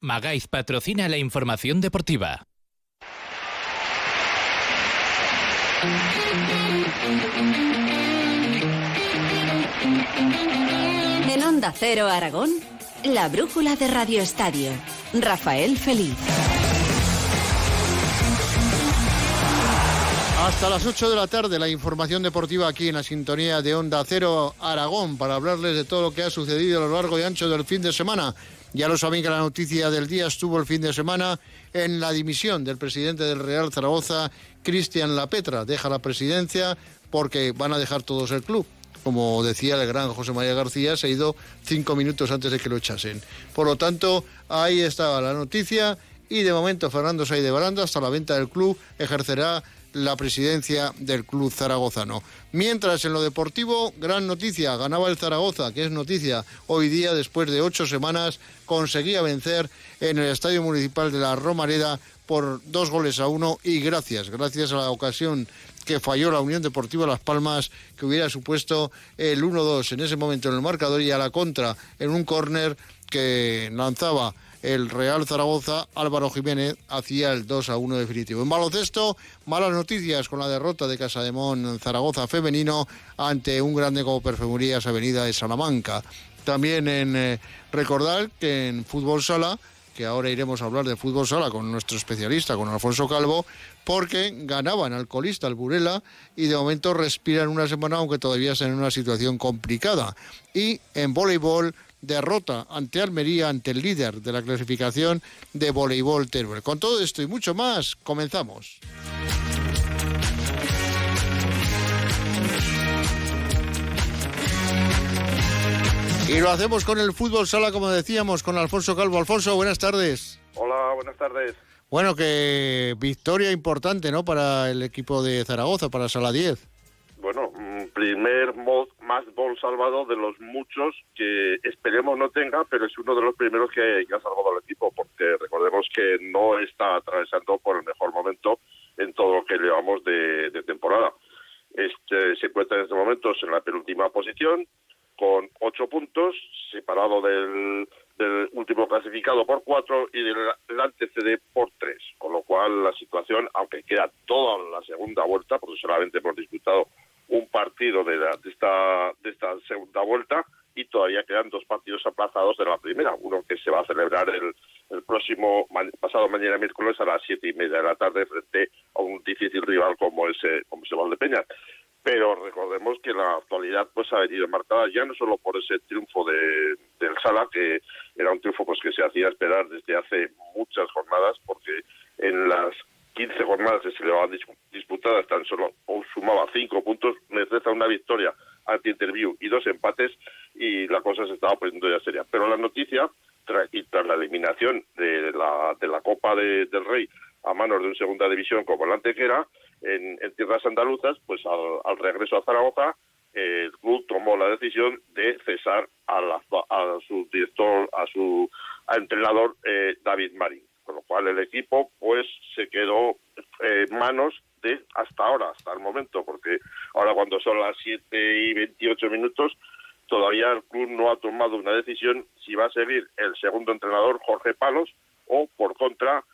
Magaiz patrocina la información deportiva. En Onda Cero Aragón, la brújula de Radio Estadio. Rafael Feliz. Hasta las 8 de la tarde, la información deportiva aquí en la sintonía de Onda Cero Aragón para hablarles de todo lo que ha sucedido a lo largo y ancho del fin de semana. Ya lo saben que la noticia del día estuvo el fin de semana en la dimisión del presidente del Real Zaragoza, Cristian Lapetra. Deja la presidencia porque van a dejar todos el club. Como decía el gran José María García, se ha ido cinco minutos antes de que lo echasen. Por lo tanto, ahí estaba la noticia y de momento Fernando Say de Baranda, hasta la venta del club, ejercerá la presidencia del club zaragozano. Mientras en lo deportivo, gran noticia, ganaba el Zaragoza, que es noticia hoy día, después de ocho semanas, conseguía vencer en el Estadio Municipal de la Romareda por dos goles a uno y gracias, gracias a la ocasión que falló la Unión Deportiva Las Palmas, que hubiera supuesto el 1-2 en ese momento en el marcador y a la contra en un córner que lanzaba el Real Zaragoza, Álvaro Jiménez hacía el 2 a 1 definitivo. En baloncesto, malas noticias con la derrota de Casademón Zaragoza femenino ante un grande como Perfumerías Avenida de Salamanca. También en eh, recordar que en fútbol sala, que ahora iremos a hablar de fútbol sala con nuestro especialista, con Alfonso Calvo, porque ganaban alcoholista el Burela y de momento respiran una semana, aunque todavía están en una situación complicada. Y en voleibol, derrota ante Almería, ante el líder de la clasificación de voleibol Teruel. Con todo esto y mucho más, comenzamos. Y lo hacemos con el fútbol sala, como decíamos, con Alfonso Calvo. Alfonso, buenas tardes. Hola, buenas tardes. Bueno, que victoria importante, ¿no? Para el equipo de Zaragoza, para Sala 10. Primer más gol salvado de los muchos que esperemos no tenga, pero es uno de los primeros que, ha salvado al equipo, porque recordemos que no está atravesando por el mejor momento en todo lo que llevamos de, temporada. Este, se encuentra en estos momentos en la penúltima posición, con ocho puntos, separado del, último clasificado por cuatro y del, antecedente por tres. Con lo cual, la situación, aunque queda toda la segunda vuelta, porque solamente hemos disputado un partido de, esta, de esta segunda vuelta y todavía quedan dos partidos aplazados de la primera. Uno que se va a celebrar el, el próximo, pasado mañana miércoles a las siete y media de la tarde frente a un difícil rival como ese, como ese Valdepeñas pero recordemos que la actualidad pues ha venido marcada ya no solo por ese triunfo de, del Sala, que era un triunfo pues que se hacía esperar desde hace muchas jornadas, porque en las 15 jornadas que se le llevaban disputadas tan solo sumaba 5 puntos, necesita una victoria ante Interview y dos empates y la cosa se estaba poniendo ya seria. Pero la noticia, tras, y tras la eliminación de la, de la Copa del Rey a manos de un segunda división como el Antequera, en, tierras andaluzas, pues al, regreso a Zaragoza, el club tomó la decisión de cesar a, su director, a su entrenador eh, David Marín, con lo cual el equipo pues se quedó en manos de hasta ahora, hasta el momento, porque ahora cuando son las 7 y 28 minutos, todavía el club no ha tomado una decisión si va a seguir el segundo entrenador Jorge Palos o por contra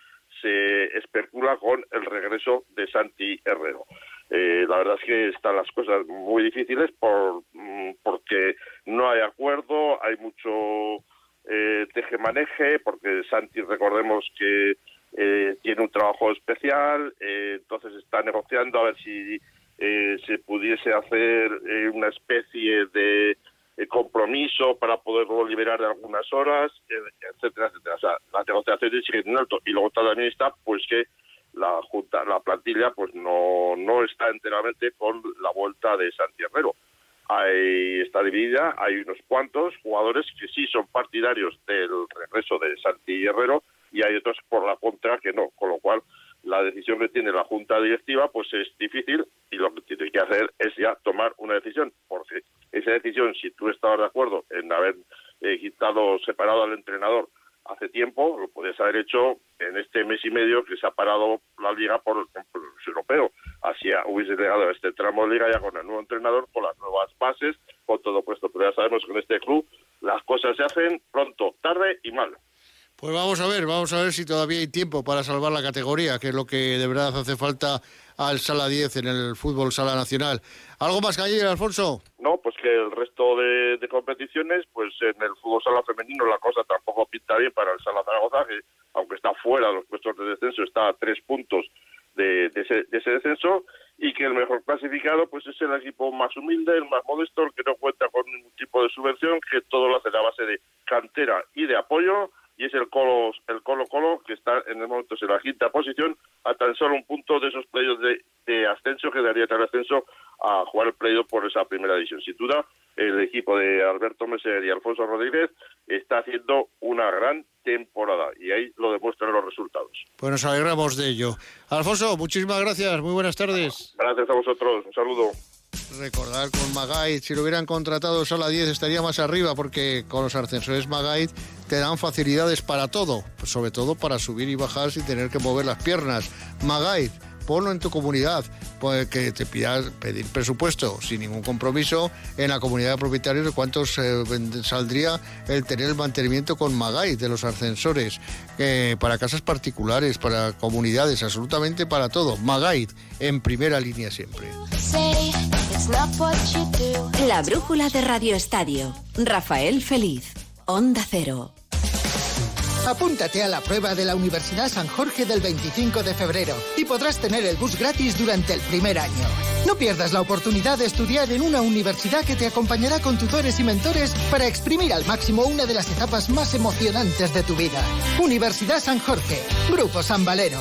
se especula con el regreso de Santi Herrero. Eh, la verdad es que están las cosas muy difíciles por, mm, porque no hay acuerdo, hay mucho eh, teje-maneje, porque Santi, recordemos que eh, tiene un trabajo especial, eh, entonces está negociando a ver si se pudiese hacer una especie de el compromiso para poderlo liberar de algunas horas, etcétera, etcétera. O sea, la negociación sigue en alto. Y luego también está, pues que la junta, la plantilla, pues no, no está enteramente con la vuelta de Santi Herrero. Ahí está dividida, hay unos cuantos jugadores que sí son partidarios del regreso de Santi Herrero y hay otros por la contra que no, con lo cual la decisión que tiene la junta directiva pues es difícil y lo que tiene que hacer es ya tomar una decisión, porque esa decisión, si tú estabas de acuerdo en haber eh, quitado, separado al entrenador hace tiempo, lo podías haber hecho en este mes y medio que se ha parado la liga por el europeo. Así hubiese llegado a este tramo de liga ya con el nuevo entrenador, con las nuevas bases, con todo puesto. Pero ya sabemos que en este club las cosas se hacen pronto, tarde y mal. Pues vamos a ver, vamos a ver si todavía hay tiempo para salvar la categoría, que es lo que de verdad hace falta al Sala 10 en el fútbol Sala Nacional. ¿Algo más que añadir, Alfonso? No, pues que el resto de, competiciones, pues en el fútbol Sala femenino la cosa tampoco pinta bien para el Sala Zaragoza, que aunque está fuera de los puestos de descenso, está a tres puntos de, ese, de ese descenso y que el mejor clasificado pues es el equipo más humilde, el más modesto, el que no cuenta con ningún tipo de subvención, que todo lo hace a base de cantera y de apoyo y es el Colo, el Colo Colo que está en el momento en la quinta posición a tan solo un punto de esos playos de, ascenso que daría el ascenso a jugar el playo por esa primera división. Sin duda, el equipo de Alberto Meser y Alfonso Rodríguez está haciendo una gran temporada y ahí lo demuestran los resultados. Pues nos alegramos de ello. Alfonso, muchísimas gracias, muy buenas tardes. Gracias a vosotros, un saludo. Recordar con Magait, si lo hubieran contratado solo a 10 estaría más arriba porque con los ascensores Magait te dan facilidades para todo, pues sobre todo para subir y bajar sin tener que mover las piernas. Magait, ponlo en tu comunidad, pues que te pidas pedir presupuesto sin ningún compromiso en la comunidad de propietarios de cuánto saldría el tener el mantenimiento con Magait de los ascensores eh, para casas particulares, para comunidades, absolutamente para todo. Magait en primera línea siempre. La brújula de Radio Estadio. Rafael Feliz. Onda Cero. Apúntate a la prueba de la Universidad San Jorge del 25 de febrero y podrás tener el bus gratis durante el primer año. No pierdas la oportunidad de estudiar en una universidad que te acompañará con tutores y mentores para exprimir al máximo una de las etapas más emocionantes de tu vida. Universidad San Jorge, Grupo San Valero.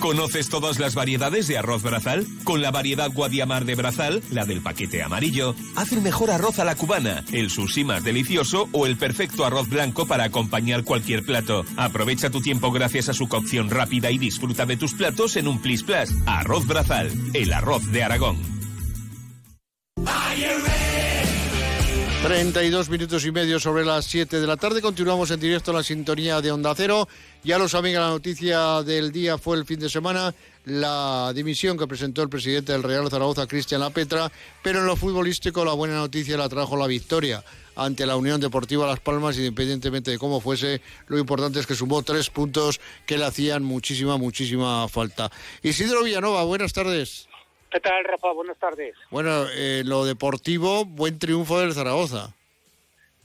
¿Conoces todas las variedades de arroz brazal? Con la variedad Guadiamar de brazal, la del paquete amarillo, haz el mejor arroz a la cubana, el sushi más delicioso o el perfecto arroz blanco para acompañar cualquier plato. Aprovecha tu tiempo gracias a su cocción rápida y disfruta de tus platos en un Plis Plus. Arroz brazal, el arroz de Aragón. 32 minutos y medio sobre las 7 de la tarde. Continuamos en directo la sintonía de Onda Cero. Ya lo saben la noticia del día fue el fin de semana, la dimisión que presentó el presidente del Real Zaragoza, Cristian Lapetra, pero en lo futbolístico la buena noticia la trajo la victoria ante la Unión Deportiva Las Palmas, independientemente de cómo fuese, lo importante es que sumó tres puntos que le hacían muchísima, muchísima falta. Isidro Villanova, buenas tardes. ¿Qué tal, Rafa? Buenas tardes. Bueno, eh, lo deportivo, buen triunfo del Zaragoza.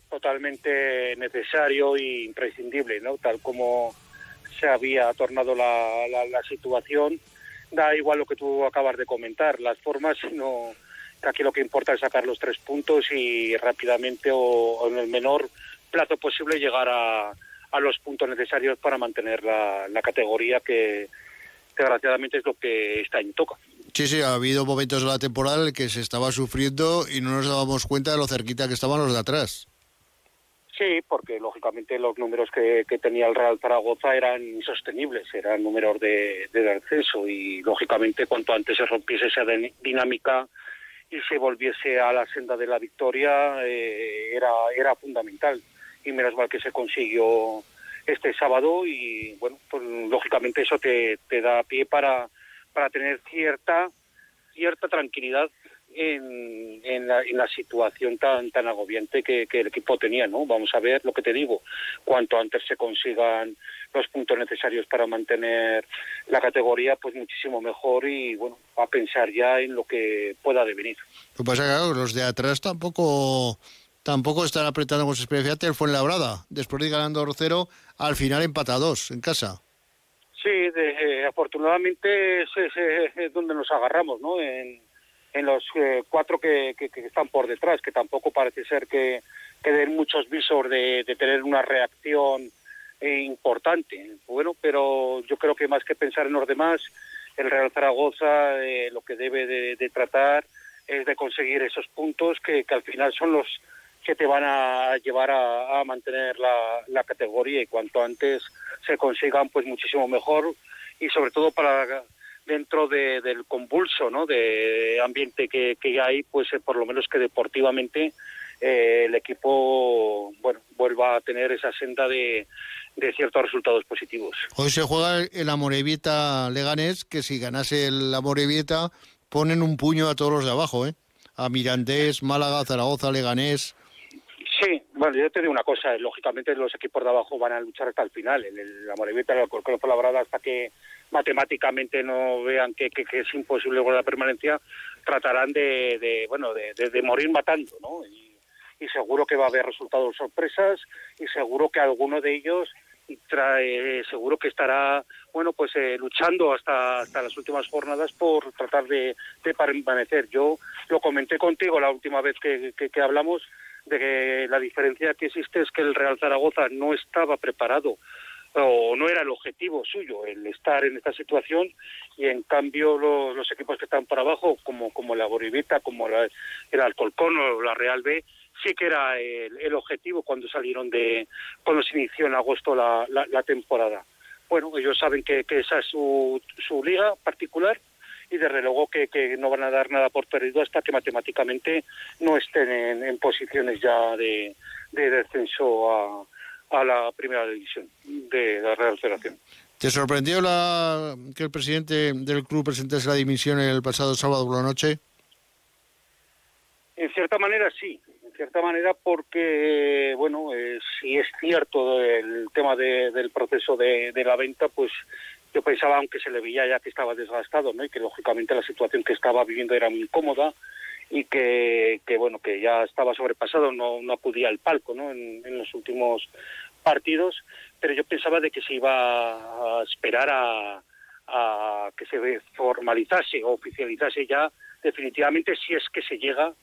Totalmente necesario e imprescindible, ¿no? Tal como se había tornado la, la, situación, da igual lo que tú acabas de comentar, las formas, sino que aquí lo que importa es sacar los tres puntos y rápidamente o, en el menor plazo posible llegar a, a los puntos necesarios para mantener la, la categoría que desgraciadamente es lo que está en toca. Sí, sí, ha habido momentos de la temporada en que se estaba sufriendo y no nos dábamos cuenta de lo cerquita que estaban los de atrás. Sí, porque lógicamente los números que, tenía el Real Zaragoza eran insostenibles, eran números de, de descenso y lógicamente cuanto antes se rompiese esa dinámica y se volviese a la senda de la victoria eh, era, era fundamental. Y menos mal que se consiguió este sábado y bueno, pues lógicamente eso te, te da pie para para tener cierta cierta tranquilidad en, en, la, en la situación tan tan agobiante que, el equipo tenía, ¿no? Vamos a ver lo que te digo, cuanto antes se consigan los puntos necesarios para mantener la categoría, pues muchísimo mejor y bueno, a pensar ya en lo que pueda devenir. Lo que pasa es que los de atrás tampoco tampoco están apretando con su experiencia. El Fuenlabrada, después de ir ganando 0 al final empata dos en casa. Sí, eh, afortunadamente es, es, donde nos agarramos, ¿no? En, los eh, cuatro que, que, están por detrás, que tampoco parece ser que, que den muchos visos de, tener una reacción eh, importante. Bueno, pero yo creo que más que pensar en los demás, el Real Zaragoza lo que debe de, tratar es de conseguir esos puntos que, que al final son los que te van a llevar a, mantener la, la, categoría y cuanto antes se consigan pues muchísimo mejor y sobre todo para dentro de, del convulso ¿no? de ambiente que, que hay pues eh, por lo menos que deportivamente eh, el equipo bueno vuelva a tener esa senda de, de ciertos resultados positivos. Hoy se juega el Amorebieta Leganés, que si ganase el Amorebieta ponen un puño a todos los de abajo, ¿eh? A Mirandés, Málaga, Zaragoza, Leganés. Bueno, yo te digo una cosa, lógicamente los equipos de abajo van a luchar hasta el final. El, el Amorebieta, el Alcorcón Labrada, hasta que matemáticamente no vean que, que, es imposible lograr la permanencia, tratarán de, de bueno, de, de, morir matando, ¿no? Y, y seguro que va a haber resultados sorpresas y seguro que alguno de ellos trae, seguro que estará bueno pues eh, luchando hasta hasta las últimas jornadas por tratar de, de, permanecer yo lo comenté contigo la última vez que, que, hablamos de que la diferencia que existe es que el Real Zaragoza no estaba preparado o no era el objetivo suyo el estar en esta situación y en cambio los, equipos que están por abajo como como la Boribita como la, el Alcolcón o la Real B sí que era el, objetivo cuando salieron de, cuando se inició en agosto la, la, temporada. Bueno, ellos saben que, que esa es su, su liga particular y desde luego que, que, no van a dar nada por perdido hasta que matemáticamente no estén en, posiciones ya de, de descenso a, a, la primera división de la Real Federación. ¿Te sorprendió la, que el presidente del club presentase la dimisión el pasado sábado por la noche? En cierta manera sí, cierta manera porque, bueno, eh, si es cierto el tema del proceso de, la venta, pues yo pensaba, aunque se le veía ya que estaba desgastado, ¿no? Y que lógicamente la situación que estaba viviendo era muy incómoda y que, que bueno, que ya estaba sobrepasado, no, no acudía al palco, ¿no? En, en los últimos partidos, pero yo pensaba de que se iba a esperar a, a que se formalizase o oficializase ya definitivamente si es que se llega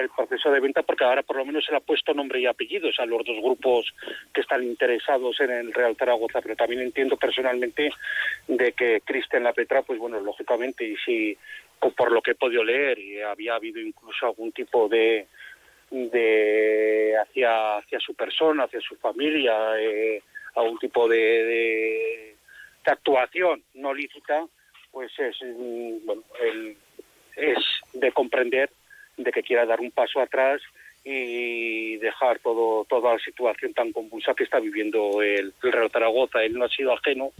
el proceso de venta porque ahora por lo menos se ha puesto nombre y apellidos a los dos grupos que están interesados en el Real Zaragoza, pero también entiendo personalmente de que Cristian La Petra, pues bueno, lógicamente, y si por lo que he podido leer, y había habido incluso algún tipo de de hacia hacia su persona, hacia su familia, eh, algún tipo de, de, actuación no lícita, pues es mm, bueno, el, es de comprender de que quiera dar un paso atrás y dejar todo toda la situación tan convulsa que está viviendo el, el Real Zaragoza. Él no ha sido ajeno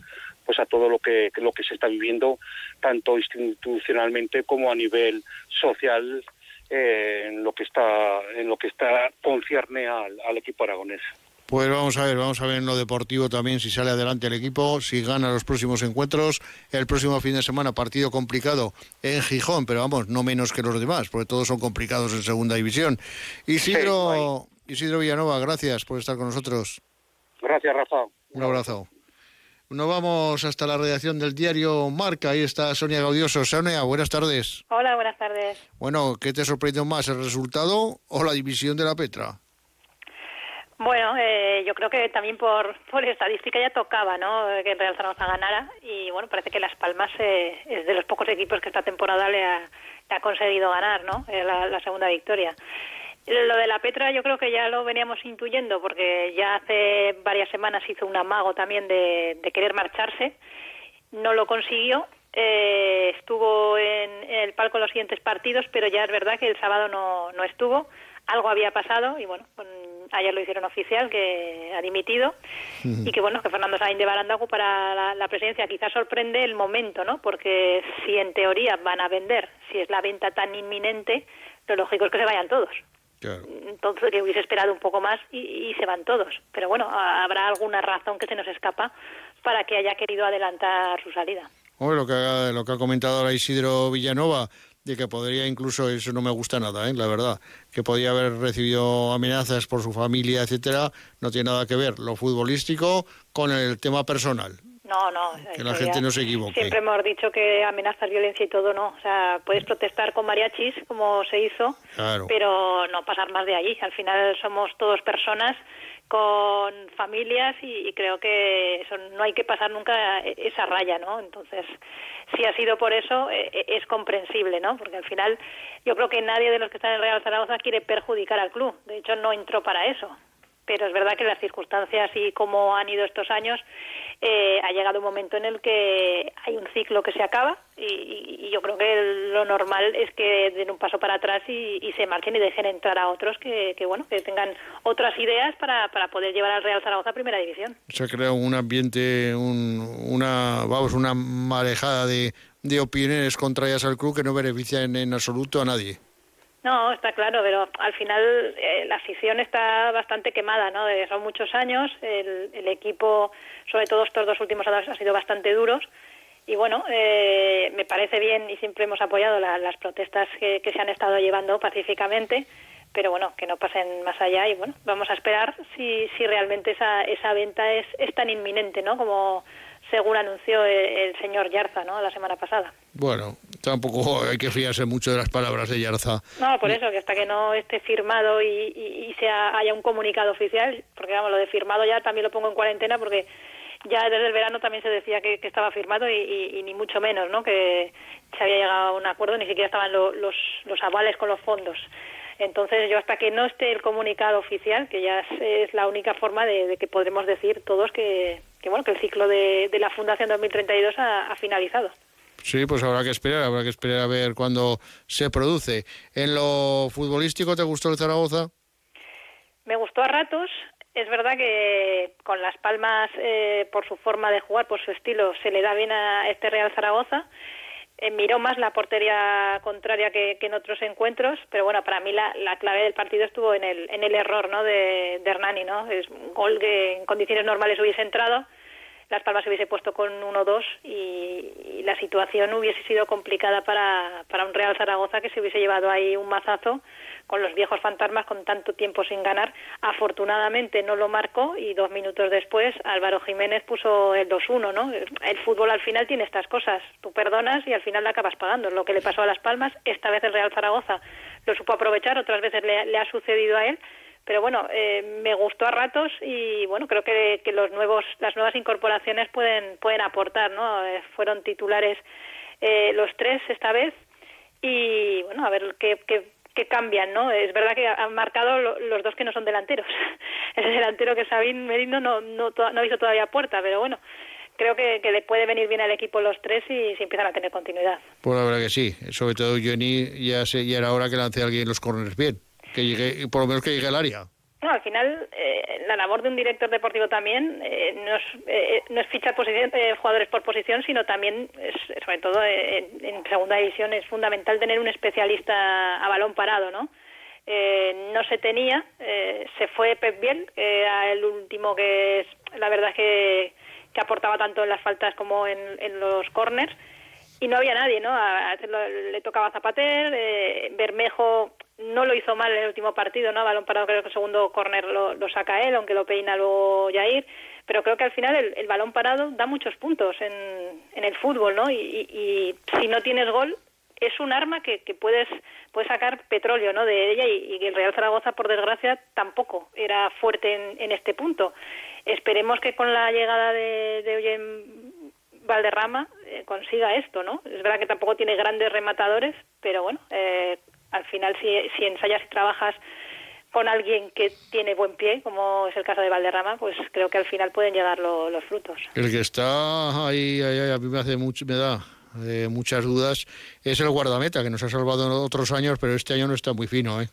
pues a todo lo que, lo que se está viviendo tanto institucionalmente como a nivel social eh, en lo que está en lo que está concierne al, al equipo aragonés. Pues vamos a ver, vamos a ver en lo deportivo también si sale adelante el equipo, si gana los próximos encuentros. El próximo fin de semana partido complicado en Gijón, pero vamos, no menos que los demás, porque todos son complicados en segunda división. Isidro, Isidro Villanova, gracias por estar con nosotros. Gracias, Rafa. Un abrazo. Nos vamos hasta la redacción del diario Marca. Ahí está Sonia Gaudioso. Sonia, buenas tardes. Hola, buenas tardes. Bueno, ¿qué te sorprendió más, el resultado o la división de la Petra? Bueno, eh, yo creo que también por, por estadística ya tocaba, ¿no? Que el Real Zaragoza ganara y bueno, parece que Las Palmas eh, es de los pocos equipos que esta temporada le ha, conseguido ganar, ¿no? Eh, la, segunda victoria. Lo de la Petra yo creo que ya lo veníamos intuyendo porque ya hace varias semanas hizo un amago también de, querer marcharse, no lo consiguió eh, estuvo en, el palco los siguientes partidos, pero ya es verdad que el sábado no, no estuvo. Algo había pasado y bueno, ayer lo hicieron oficial, que ha dimitido, y que bueno, que Fernando Sainz de Baranda ocupará la, presidencia. Quizás sorprende el momento, ¿no? Porque si en teoría van a vender, si es la venta tan inminente, lo lógico es que se vayan todos. Entonces, que hubiese esperado un poco más y, se van todos. Pero bueno, habrá alguna razón que se nos escapa para que haya querido adelantar su salida. lo que, lo que ha comentado ahora Isidro Villanova, de que podría incluso, eso no me gusta nada, ¿eh? la verdad, que podía haber recibido amenazas por su familia, etcétera, no tiene nada que ver lo futbolístico con el tema personal. No, no. Que la gente no se equivoque. Siempre hemos dicho que amenazas, violencia y todo no. O sea, puedes protestar con mariachis, como se hizo, pero no pasar más de allí. Al final somos todos personas con familias y, creo que eso no hay que pasar nunca esa raya, ¿no? Entonces, si ha sido por eso, eh, eh, es comprensible, ¿no? Porque al final yo creo que nadie de los que están en Real Zaragoza quiere perjudicar al club. De hecho, no entró para eso pero es verdad que las circunstancias y cómo han ido estos años, eh, ha llegado un momento en el que hay un ciclo que se acaba y, yo creo que lo normal es que den un paso para atrás y, se marchen y dejen entrar a otros que, bueno que tengan otras ideas para, para poder llevar al Real Zaragoza a Primera División. Se ha creado un ambiente, una vamos una marejada de, de opiniones contrarias al club que no benefician en absoluto a nadie. No, está claro, pero al final eh, la afición está bastante quemada, ¿no? son muchos años, el, equipo, sobre todo estos dos últimos años, ha sido bastante duros. Y bueno, eh, me parece bien y siempre hemos apoyado las protestas que, se han estado llevando pacíficamente, pero bueno, que no pasen más allá y bueno, vamos a esperar si, si realmente esa, esa venta es, es tan inminente, ¿no? Como, según anunció el, señor Yarza ¿no? la semana pasada. Bueno, tampoco hay que fiarse mucho de las palabras de Yarza. No, por eso, que hasta que no esté firmado y, y, sea, haya un comunicado oficial, porque vamos, lo de firmado ya también lo pongo en cuarentena porque ya desde el verano también se decía que, estaba firmado y, ni mucho menos, ¿no? Que se había llegado a un acuerdo, ni siquiera estaban los, los avales con los fondos. Entonces, yo hasta que no esté el comunicado oficial, que ya es, la única forma de, que podremos decir todos que, bueno, que el ciclo de, la Fundación 2032 ha, ha finalizado. Sí, pues habrá que esperar, habrá que esperar a ver cuándo se produce. ¿En lo futbolístico te gustó el Zaragoza? Me gustó a ratos. Es verdad que con Las Palmas, eh, por su forma de jugar, por su estilo, se le da bien a este Real Zaragoza. Eh, miró más la portería contraria que, en otros encuentros, pero bueno, para mí la, clave del partido estuvo en el, error ¿no? de, de Hernani, ¿no? Es un gol que en condiciones normales hubiese entrado, Las Palmas se hubiese puesto con 1-2 y, la situación hubiese sido complicada para, para un Real Zaragoza que se hubiese llevado ahí un mazazo con los viejos fantasmas con tanto tiempo sin ganar. Afortunadamente no lo marcó y dos minutos después Álvaro Jiménez puso el 2-1, ¿no? El fútbol al final tiene estas cosas. Tú perdonas y al final la acabas pagando. Lo que le pasó a Las Palmas, esta vez el Real Zaragoza lo supo aprovechar, otras veces le, ha sucedido a él pero bueno, eh, me gustó a ratos y bueno, creo que, que, los nuevos, las nuevas incorporaciones pueden, pueden aportar, ¿no? Eh, fueron titulares eh, los tres esta vez y bueno, a ver qué, qué, que cambian, ¿no? Es verdad que han marcado los dos que no son delanteros. El delantero que Sabín Merino no, no, no hizo todavía puerta, pero bueno, creo que, le puede venir bien al equipo los tres y si empiezan a tener continuidad. Pues la verdad que sí, sobre todo Johnny ya, se, ya era hora que lance a alguien los corners bien, por lo menos que llegue al área. No, al final eh, la labor de un director deportivo también eh, no, es, eh, es fichar posición, jugadores por posición, sino también, sobre todo en segunda división, es fundamental tener un especialista a balón parado, ¿no? no se tenía, se fue Pep Biel, el último que, es, la verdad, que, que aportaba tanto en las faltas como en, en los corners, y no había nadie, ¿no? le tocaba Zapater, Bermejo no lo hizo mal en el último partido, ¿no? Balón parado, creo que el segundo córner lo, saca él, aunque lo peina luego Jair. Pero creo que al final el, balón parado da muchos puntos en, en el fútbol, ¿no? Y, si no tienes gol, es un arma que, que puedes, puedes sacar petróleo, ¿no? De ella y, el Real Zaragoza, por desgracia, tampoco era fuerte en, en este punto. Esperemos que con la llegada de, de Valderrama eh, consiga esto, ¿no? Es verdad que tampoco tiene grandes rematadores, pero bueno, eh, al final si, si ensayas y trabajas con alguien que tiene buen pie, como es el caso de Valderrama, pues creo que al final pueden llegar los frutos. El que está ahí, ahí, a mí me hace mucho, me da eh, muchas dudas, es el guardameta, que nos ha salvado en otros años, pero este año no está muy fino, ¿eh?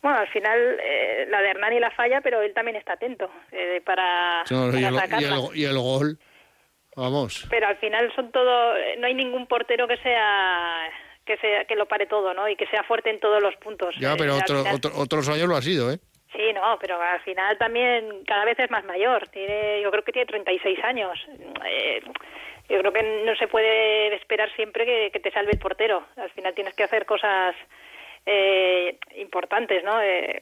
Bueno, al final eh, la de Hernani la falla, pero él también está atento eh, para, y, el, y, el, gol, vamos. Pero al final son todo, no hay ningún portero que sea que sea que lo pare todo, ¿no? Y que sea fuerte en todos los puntos. Ya, pero otros años lo ha sido, ¿eh? Sí, no, pero al final también cada vez es más mayor. Tiene, yo creo que tiene 36 años. Eh, yo creo que no se puede esperar siempre que, te salve el portero. Al final tienes que hacer cosas eh, importantes, ¿no? Eh,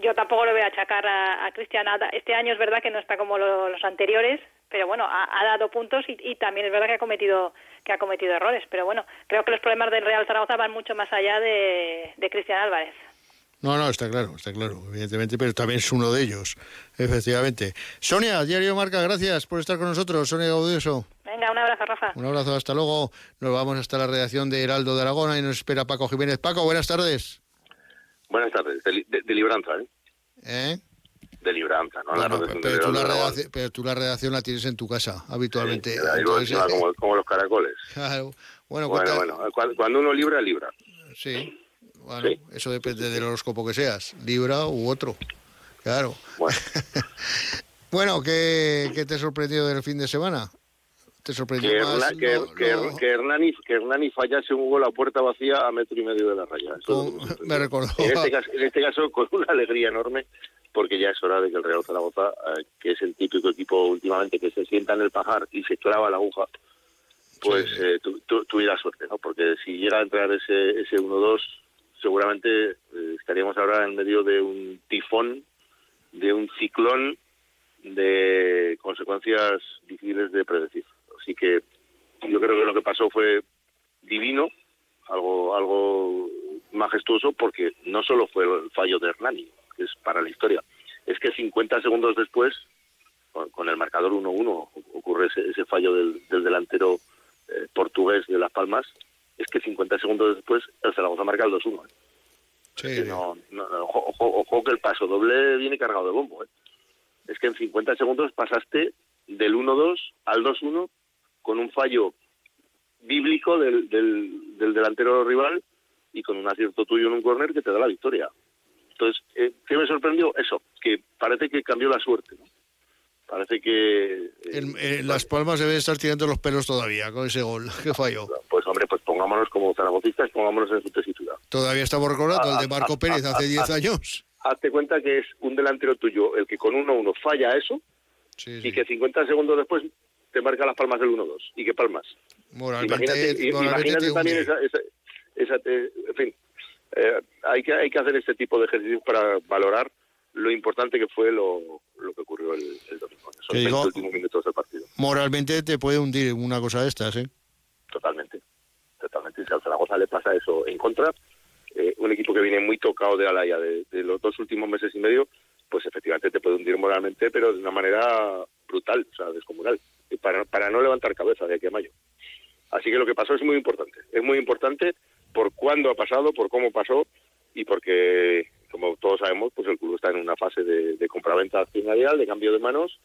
yo tampoco lo voy a achacar a, a Cristian. Este año es verdad que no está como los anteriores, pero bueno, ha, dado puntos y, también es verdad que ha cometido que ha cometido errores, pero bueno, creo que los problemas del Real Zaragoza van mucho más allá de, Cristian Álvarez. No, no, está claro, está claro, evidentemente, pero también es uno de ellos, efectivamente. Sonia, Diario Marca, gracias por estar con nosotros, Sonia Gaudioso. Venga, un abrazo, Rafa. Un abrazo, hasta luego. Nos vamos hasta la redacción de Heraldo de Aragona y nos espera Paco Jiménez. Paco, buenas tardes. Buenas tardes, de, de, de libranza, ¿eh? ¿Eh? De libranza, ¿no? Pero, tú la redacción, pero tú la redacción la tienes en tu casa, habitualmente. Sí, Entonces, eh, como, como los caracoles. claro. Bueno, Bueno, cuando, uno libra, libra. Sí. Bueno, eso depende del horóscopo que seas, Libra u otro. Claro. Bueno, Bueno, ¿qué, qué te sorprendió del fin de semana? ¿Te sorprendió que, más? Que, Hernani, que Hernani fallase un gol a puerta vacía a metro y medio de la raya. Eso me recordó. En este, caso, en este caso, con una alegría enorme, porque ya es hora de que el Real Zaragoza, eh, que es el típico equipo últimamente que se sienta en el pajar y se clava la aguja, pues Sí, eh, tu- tu- tuviera suerte, ¿no? Porque si llega a entrar ese, ese 1-2, seguramente eh, estaríamos ahora en medio de un tifón, de un ciclón de consecuencias difíciles de predecir. Así que yo creo que lo que pasó fue divino, algo algo majestuoso, porque no solo fue el fallo de Hernani, que es para la historia, es que 50 segundos después, con, con el marcador 1-1, ocurre ese, ese fallo del, del delantero eh, portugués de Las Palmas, es que 50 segundos después el Zaragoza marca el 2-1. ¿eh? Sí, Que no, no, no, ojo, ojo- ojo que el paso doble viene cargado de bombo. ¿eh? Es que en 50 segundos pasaste del 1-2 al 2-1 con un fallo bíblico del, del, del delantero rival y con un acierto tuyo en un córner que te da la victoria. Entonces, eh, ¿qué me sorprendió? Eso, que parece que cambió la suerte. ¿no? Parece que... eh, En- en Las Palmas deben estar tirando los pelos todavía con ese gol que falló. Pues hombre, pues pongámonos como zaragocistas, pongámonos en su tesitura. Todavía estamos recordando el de Marco Ah, ah, Pérez ah, hace ah, 10 ah. años. Hazte cuenta que es un delantero tuyo el que con 1-1 falla eso Sí, sí. y que 50 segundos después te marca las palmas del 1-2. ¿Y qué palmas? Moralmente, Imagínate, moralmente también hunde. esa, esa, esa- eh, en fin, eh, hay que hay que hacer este tipo de ejercicios para valorar lo importante que fue lo, lo que ocurrió el, el domingo, en esos Que 20 digo- últimos minutos del partido. Moralmente te puede hundir una cosa de estas, ¿eh? Totalmente, totalmente. Si al Zaragoza le pasa eso en contra, eh, un equipo que viene muy tocado de Alaya de, de los dos últimos meses y medio, pues efectivamente te puede hundir moralmente, pero de una manera brutal, o sea, descomunal, para, para no levantar cabeza de aquí a mayo. Así que lo que pasó es muy importante. Es muy importante por cuándo ha pasado, por cómo pasó y porque, como todos sabemos, pues el club está en una fase de, de compraventa accionarial, de cambio de manos,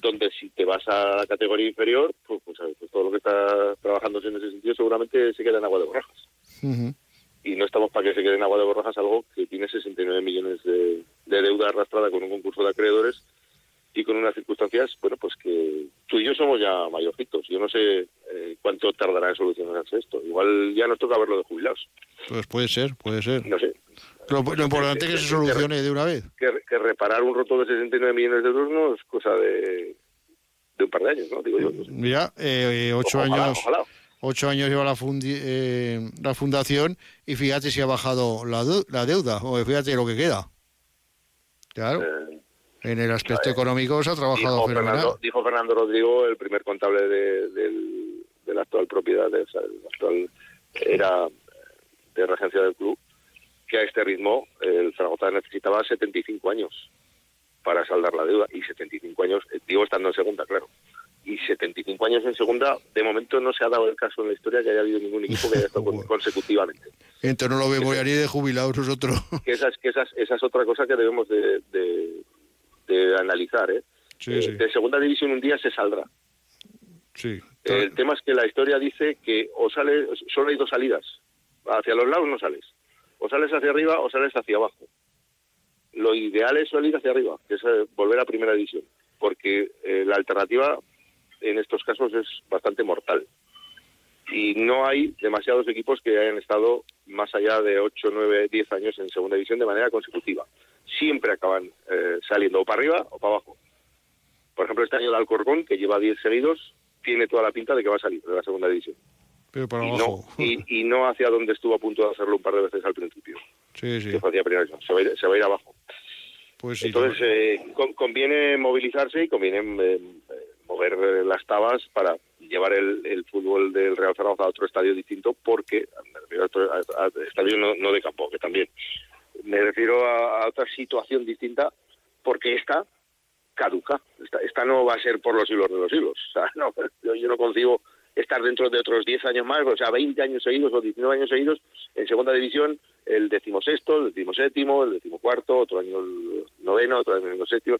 donde si te vas a la categoría inferior, pues, pues, pues todo lo que está trabajándose en ese sentido seguramente se queda en agua de borrajas. Ujú. Y no estamos para que se quede en agua de borrajas algo que tiene 69 millones de, de deuda arrastrada con un concurso de acreedores y con unas circunstancias, bueno, pues que tú y yo somos ya mayorcitos. Yo no sé eh, cuánto tardará en solucionarse esto. Igual ya nos toca verlo de jubilados. Pues puede ser, puede ser. No sé. Lo, lo importante es que se solucione de una vez. Que, que reparar un roto de 69 millones de euros no es cosa de, de un par de años, ¿no? Digo yo. no sé. Mira, eh, ocho Ojalá, años, ojalá. ocho años lleva la, fundi- eh, la fundación y fíjate si ha bajado la, la deuda, o fíjate lo que queda. Claro, Eh, en el aspecto económico se ha trabajado dijo, fenomenal. Fernando, dijo Fernando Rodrigo, el primer contable de, del, de la actual propiedad, de, o sea, el actual era de regencia del club, que a este ritmo el Zaragoza necesitaba 75 años para saldar la deuda y 75 años, eh, digo estando en segunda, claro. Y 75 años en segunda, de momento no se ha dado el caso en la historia que haya habido ningún equipo que haya estado con- consecutivamente. Entonces no lo vemos ya ni de jubilados nosotros. Que esa es, que esa es, esa es otra cosa que debemos de, de- de analizar. ¿eh? Sí, Eh, sí, De segunda división un día se saldrá. sí. El tema es que la historia dice que o sale, solo hay dos salidas. Hacia los lados no sales. O sales hacia arriba o sales hacia abajo. Lo ideal es salir hacia arriba, que es eh, volver a primera división. Porque eh, la alternativa en estos casos es bastante mortal. Y no hay demasiados equipos que hayan estado más allá de 8, 9, 10 años en segunda división de manera consecutiva. Siempre acaban eh, saliendo o para arriba o para abajo. Por ejemplo, este año el Alcorcón, que lleva 10 seguidos, tiene toda la pinta de que va a salir de la segunda división. Pero para Y abajo. no, y, y no hacia donde estuvo a punto de hacerlo un par de veces al principio, Sí, sí. que fue hacia primera división. Se va a ir, se va a ir abajo. Pues sí. Entonces, eh, con- conviene movilizarse y conviene eh, eh, mover eh, las tabas para llevar el, el fútbol del Real Zaragoza a otro estadio distinto, porque me refiero a otro- a- a estadio no, no de campo, que también, me refiero a, otra situación distinta, porque esta caduca. Esta, no va a ser por los hilos de los hilos. O sea, no, yo, no concibo estar dentro de otros 10 años más, o sea, 20 años seguidos o 19 años seguidos en segunda división, el decimosexto, el decimoséptimo, el decimocuarto, otro año el noveno, otro año el séptimo.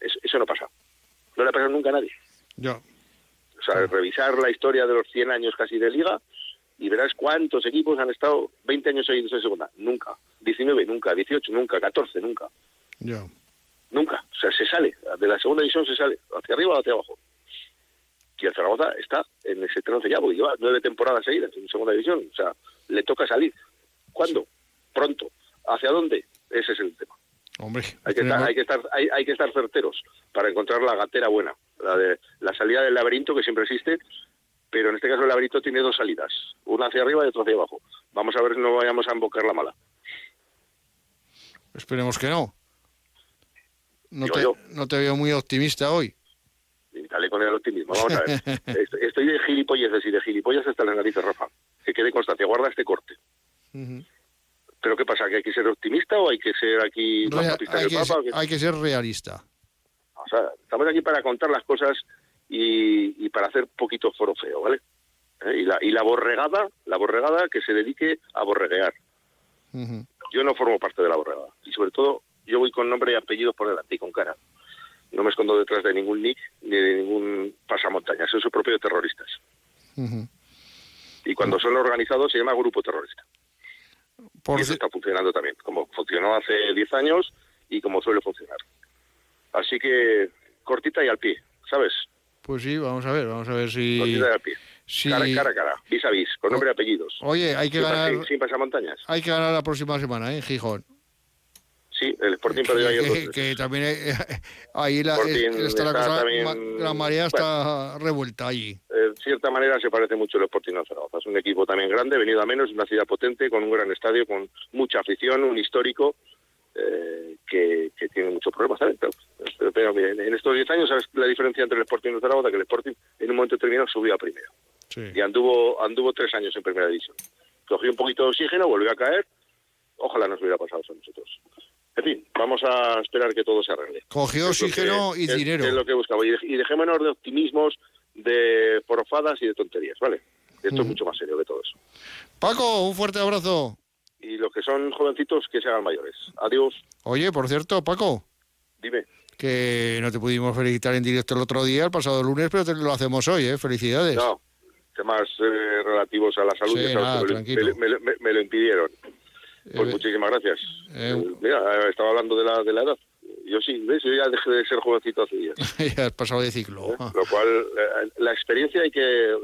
Eso, no pasa. No le ha pasado nunca a nadie. Ya. O sea, revisar la historia de los 100 años casi de liga y verás cuántos equipos han estado 20 años seguidos en segunda. Nunca. 19, nunca. 18, nunca. 14, nunca. Ya. Nunca. O sea, se sale. De la segunda división se sale. Hacia arriba o hacia abajo. Y el Zaragoza está en ese trance ya, porque lleva nueve temporadas seguidas en segunda división. O sea, le toca salir. ¿Cuándo? Pronto. ¿Hacia dónde? Ese es el tema. Hombre, hay que, estar, hay, que estar, hay, hay que estar certeros para encontrar la gatera buena. La, de, la salida del laberinto que siempre existe, pero en este caso el laberinto tiene dos salidas, una hacia arriba y otra hacia abajo. Vamos a ver si no vayamos a embocar la mala. Esperemos que no. No te, no te veo muy optimista hoy. Dale con el optimismo. Vamos a ver. Estoy de gilipolleces y de gilipollas hasta la nariz, Rafa. Que quede constancia. Guarda este corte. ¿Pero qué pasa? ¿Que hay que ser optimista o hay que ser aquí hay, que ser, hay que ser realista. O sea, estamos aquí para contar las cosas y, para hacer poquito foro feo, ¿vale? ¿Eh? Y, la, y la borregada, la borregada que se dedique a borreguear. Yo no formo parte de la borregada. Y sobre todo, yo voy con nombre y apellidos por delante y con cara. No me escondo detrás de ningún nick ni de ningún pasamontañas. Soy su propio de terroristas. Y cuando son organizados se llama grupo terrorista. Por y eso está funcionando también, como funcionó hace 10 años y como suele funcionar. Así que cortita y al pie, ¿sabes? Pues sí, vamos a ver, vamos a ver si... Pie. Cara, a cara, vis a vis, con nombre y apellidos. Oye, hay que ganar... Sin, pasamontañas. Hay que ganar la próxima semana, ¿eh? En Gijón. Sí, el Sporting perdió ayer. Que, que también eh, ahí la, está la cosa, la marea está revuelta allí. De cierta manera se parece mucho el Sporting a Zaragoza. Es un equipo también grande, venido a menos, una ciudad potente, con un gran estadio, con mucha afición, un histórico eh, que, tiene muchos problemas. Pero, en estos 10 años, ¿sabes la diferencia entre el Sporting y Zaragoza? Que el Sporting en un momento determinado subió a primero. Y anduvo, anduvo tres años en primera división. Cogió un poquito de oxígeno, volvió a caer. Ojalá nos hubiera pasado eso a nosotros. En fin, vamos a esperar que todo se arregle. Cogió oxígeno y dinero. Es, lo que buscaba. Y, dejémonos de optimismos, de porfadas y de tonterías, ¿vale? Esto es mucho más serio que todo eso. Paco, un fuerte abrazo. Y los que son jovencitos, que se hagan mayores. Adiós. Oye, por cierto, Paco. Dime. Que no te pudimos felicitar en directo el otro día, el pasado lunes, pero te lo hacemos hoy, ¿eh? Felicidades. No, temas eh, relativos a la salud. Sí, nada, me, me, lo impidieron. Pues eh, muchísimas gracias. Eh, eh, mira, estaba hablando de la, de la edad. Yo sí, ¿ves? Yo ya dejé de ser jovencito hace días. ya has pasado de ciclo. Ah. Lo cual, la experiencia hay que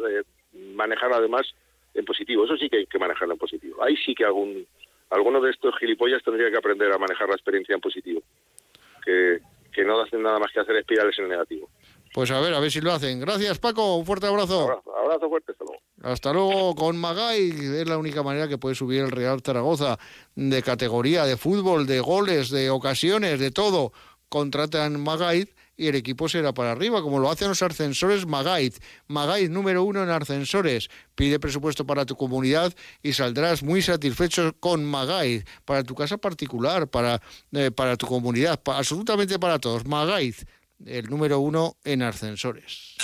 manejarla además en positivo. Eso sí que hay que manejarla en positivo. Ahí sí que algún alguno de estos gilipollas tendría que aprender a manejar la experiencia en positivo. Que, que no hacen nada más que hacer espirales en negativo. Pues a ver, a ver si lo hacen. Gracias, Paco. Un fuerte abrazo. Abrazo, abrazo fuerte. Hasta luego. Hasta luego con Magay. Es la única manera que puede subir el Real Zaragoza de categoría, de fútbol, de goles, de ocasiones, de todo. Contratan Magay y el equipo será para arriba, como lo hacen los ascensores Magait. Magait número uno en ascensores. Pide presupuesto para tu comunidad y saldrás muy satisfecho con Magait, para tu casa particular, para, eh, para tu comunidad, absolutamente para todos. Magait el número uno en ascensores.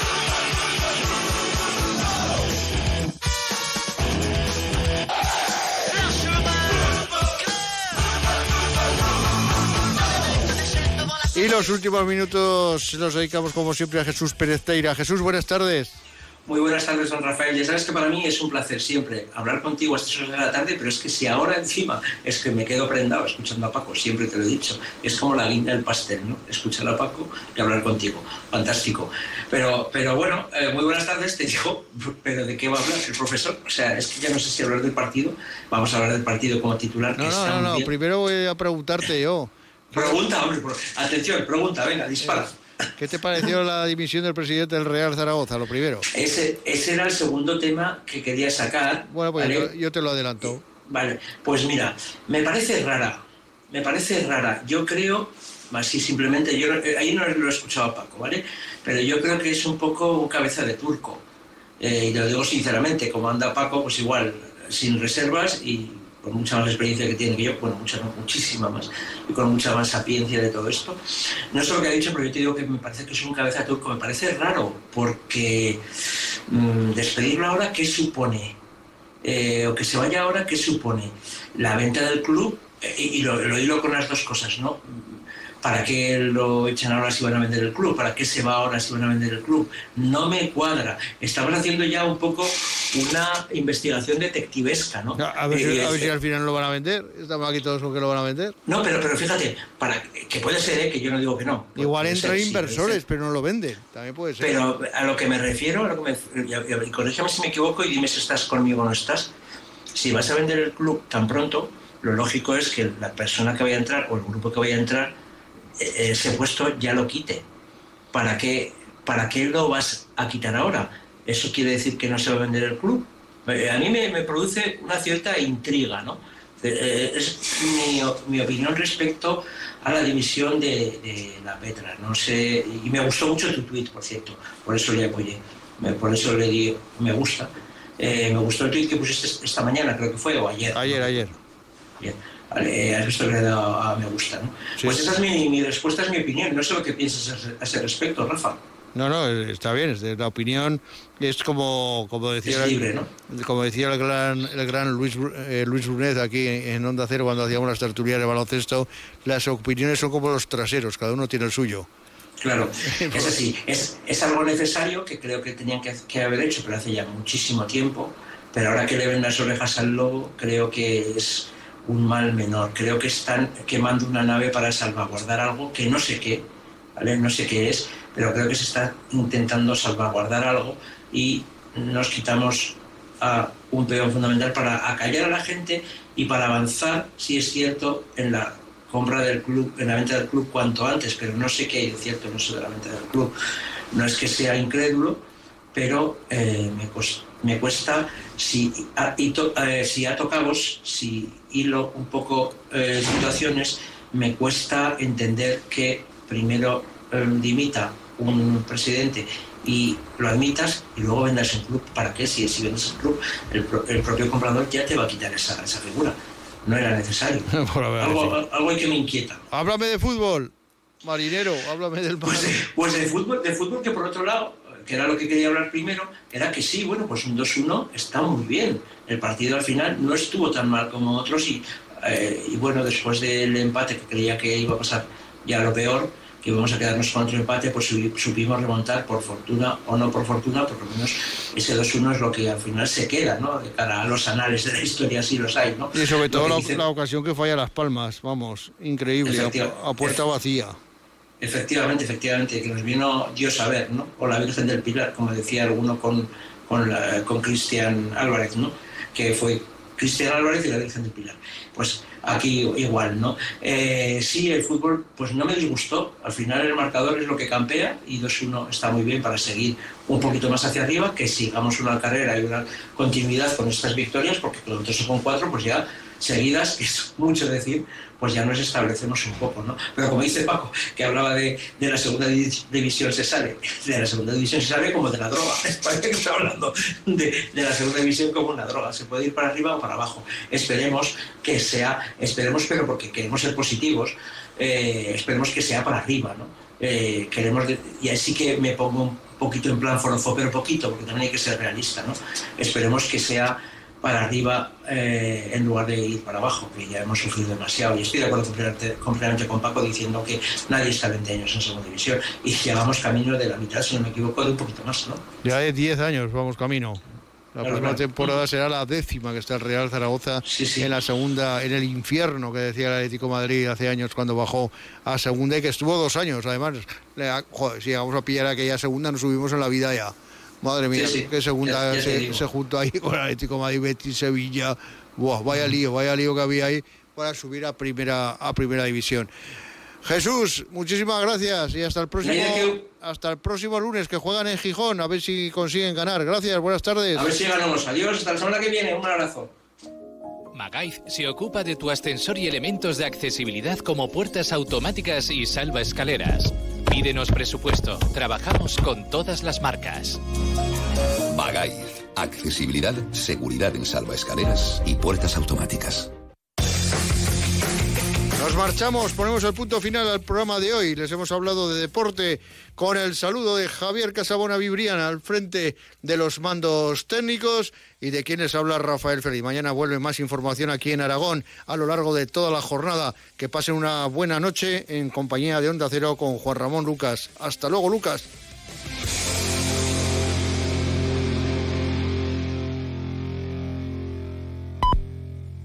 Y los últimos minutos los dedicamos como siempre a Jesús Pérez Teira. Jesús, buenas tardes. Muy buenas tardes, don Rafael. Ya sabes que para mí es un placer siempre hablar contigo a estas horas de la tarde, pero es que si ahora encima es que me quedo prendado escuchando a Paco, siempre te lo he dicho, es como la guinda del pastel, ¿no? Escuchar a Paco y hablar contigo. Fantástico. Pero, pero bueno, eh, muy buenas tardes, te digo, pero ¿de qué va a hablar el profesor? O sea, es que ya no sé si hablar del partido, vamos a hablar del partido como titular. No, no, no, no, primero voy a preguntarte yo. Pregunta, hombre, atención, pregunta, venga, dispara. ¿Qué te pareció la dimisión del presidente del Real Zaragoza, lo primero? Ese, ese era el segundo tema que quería sacar. Bueno, pues yo, te lo adelanto. Vale, pues mira, me parece rara, me parece rara. Yo creo, así simplemente, yo eh, ahí no lo he escuchado a Paco, ¿vale? Pero yo creo que es un poco un cabeza de turco. Eh, y lo digo sinceramente, como anda Paco, pues igual, sin reservas y con mucha más experiencia que tiene que yo, bueno, mucha, muchísima más, y con mucha más sapiencia de todo esto. No sé lo que ha dicho, pero yo te digo que me parece que es un cabeza turco, me parece raro, porque mm, despedirlo ahora, ¿qué supone? Eh, o que se vaya ahora, ¿qué supone? La venta del club, eh, y, lo, lo hilo con las dos cosas, ¿no? ¿Para qué lo echan ahora si van a vender el club? ¿Para qué se va ahora si van a vender el club? No me cuadra. Estamos haciendo ya un poco una investigación detectivesca, ¿no? A ver, si, a ver si al final lo van a vender. Estamos aquí todos con que lo van a vender. No, pero, pero fíjate, para, que puede ser, ¿eh? que yo no digo que no. Igual entran inversores, pero no lo venden. También puede ser. Pero a lo que me refiero, a lo que me, y corrígeme si me equivoco y dime si estás conmigo o no estás. Si vas a vender el club tan pronto, lo lógico es que la persona que vaya a entrar o el grupo que vaya a entrar ese puesto ya lo quite. ¿Para qué, ¿Para qué lo vas a quitar ahora? ¿Eso quiere decir que no se va a vender el club? Eh, a mí me, produce una cierta intriga, ¿no? Eh, eh, es mi, opinión respecto a la división de, la Petra. No sé, y me gustó mucho tu tweet, por cierto, por eso le apoyé, por eso le di me gusta. me gustó el tweet que pusiste esta mañana, creo que fue, o ayer. Ayer, ayer. Bien. Vale, has visto que le a me gusta, ¿no? Pues esa es mi, respuesta, es mi opinión. No sé lo que piensas a ese respecto, Rafa. No, no, está bien, es de la opinión es como, como decía, como decía el gran, el gran Luis, eh, Luis Brunet aquí en Onda Cero cuando hacíamos las tertulias de baloncesto, las opiniones son como los traseros, cada uno tiene el suyo. Claro, es así, es, es algo necesario que creo que tenían que, que haber hecho, pero hace ya muchísimo tiempo, pero ahora que le ven las orejas al lobo, creo que es un mal menor. Creo que están quemando una nave para salvaguardar algo que no sé qué, ¿vale? No sé qué es, pero creo que se está intentando salvaguardar algo y nos quitamos a un peón fundamental para acallar a la gente y para avanzar, si es cierto, en la compra del club, en la venta del club cuanto antes, pero no sé qué hay de cierto no sé de la venta del club. No es que sea incrédulo, pero eh, me, me cuesta si, a, eh, si ato cabos, si hilo un poco eh, situaciones, me cuesta entender que primero eh, dimita un presidente y lo admitas y luego vendas el club. ¿Para qué? Si, si vendes el club, el, propio comprador ya te va a quitar esa, esa figura. No era necesario. algo, algo que me inquieta. Háblame de fútbol. Marinero, háblame del pues, pues de fútbol, de fútbol que por otro lado que era lo que quería hablar primero, era que sí, bueno, pues un 2-1 está muy bien. El partido al final no estuvo tan mal como otros y, eh, y bueno, después del empate que creía que iba a pasar ya lo peor, que íbamos a quedarnos con otro empate, pues supimos remontar por fortuna o no por fortuna, por lo menos ese 2-1 es lo que al final se queda, ¿no? De cara a los anales de la historia, sí los hay, ¿no? Y sobre todo la, ocasión que falla Las Palmas, vamos, increíble, a, puerta vacía. Efectivamente, efectivamente, que nos vino Dios a ver, ¿no? O la Virgen del Pilar, como decía alguno con, con, con Cristian Álvarez, ¿no? Que fue Cristian Álvarez y la Virgen del Pilar. Pues aquí igual, ¿no? Eh, sí, el fútbol pues no me disgustó. Al final el marcador es lo que campea y 2-1 está muy bien para seguir un poquito más hacia arriba, que sigamos una carrera y una continuidad con estas victorias, porque con 3 o con 4 pues ya seguidas, es mucho decir, pues ya nos establecemos un poco, ¿no? Pero como dice Paco, que hablaba de, de la segunda división se sale, de la segunda división se sale como de la droga, parece que está hablando de, de, la segunda división como una droga, se puede ir para arriba o para abajo. Esperemos que sea, esperemos, pero porque queremos ser positivos, eh, esperemos que sea para arriba, ¿no? Eh, queremos, y así que me pongo un poquito en plan forofo, pero poquito, porque también hay que ser realista, ¿no? Esperemos que sea para arriba eh, en lugar de ir para abajo, que ya hemos sufrido demasiado. Y estoy de acuerdo completamente, con Paco diciendo que nadie está 20 años en segunda división y llevamos camino de la mitad, si no me equivoco, de un poquito más, ¿no? Ya de 10 años vamos camino. La próxima temporada será la décima que está el Real Zaragoza en la segunda, en el infierno que decía el Atlético Madrid hace años cuando bajó a segunda y que estuvo dos años. Además, joder, si vamos a pillar aquella segunda, nos subimos en la vida ya. Madre mía, qué segunda se, se, juntó ahí con el Atlético Madrid, Betis, Sevilla. Buah, vaya lío, vaya lío que había ahí para subir a primera, a primera división. Jesús, muchísimas gracias y hasta el próximo hasta el próximo lunes que juegan en Gijón, a ver si consiguen ganar. Gracias, buenas tardes. A ver si ganamos. Adiós, hasta la semana que viene. Un abrazo. Magaiz se ocupa de tu ascensor y elementos de accesibilidad como puertas automáticas y salva escaleras. Pídenos presupuesto. Trabajamos con todas las marcas. Magaiz. Accesibilidad, seguridad en salvaescaleras y puertas automáticas. Nos marchamos, ponemos el punto final al programa de hoy. Les hemos hablado de deporte con el saludo de Javier Casabona Vibriana al frente de los mandos técnicos y de quienes habla Rafael Félix. Mañana vuelve más información aquí en Aragón a lo largo de toda la jornada. Que pasen una buena noche en compañía de Onda Cero con Juan Ramón Lucas. Hasta luego, Lucas.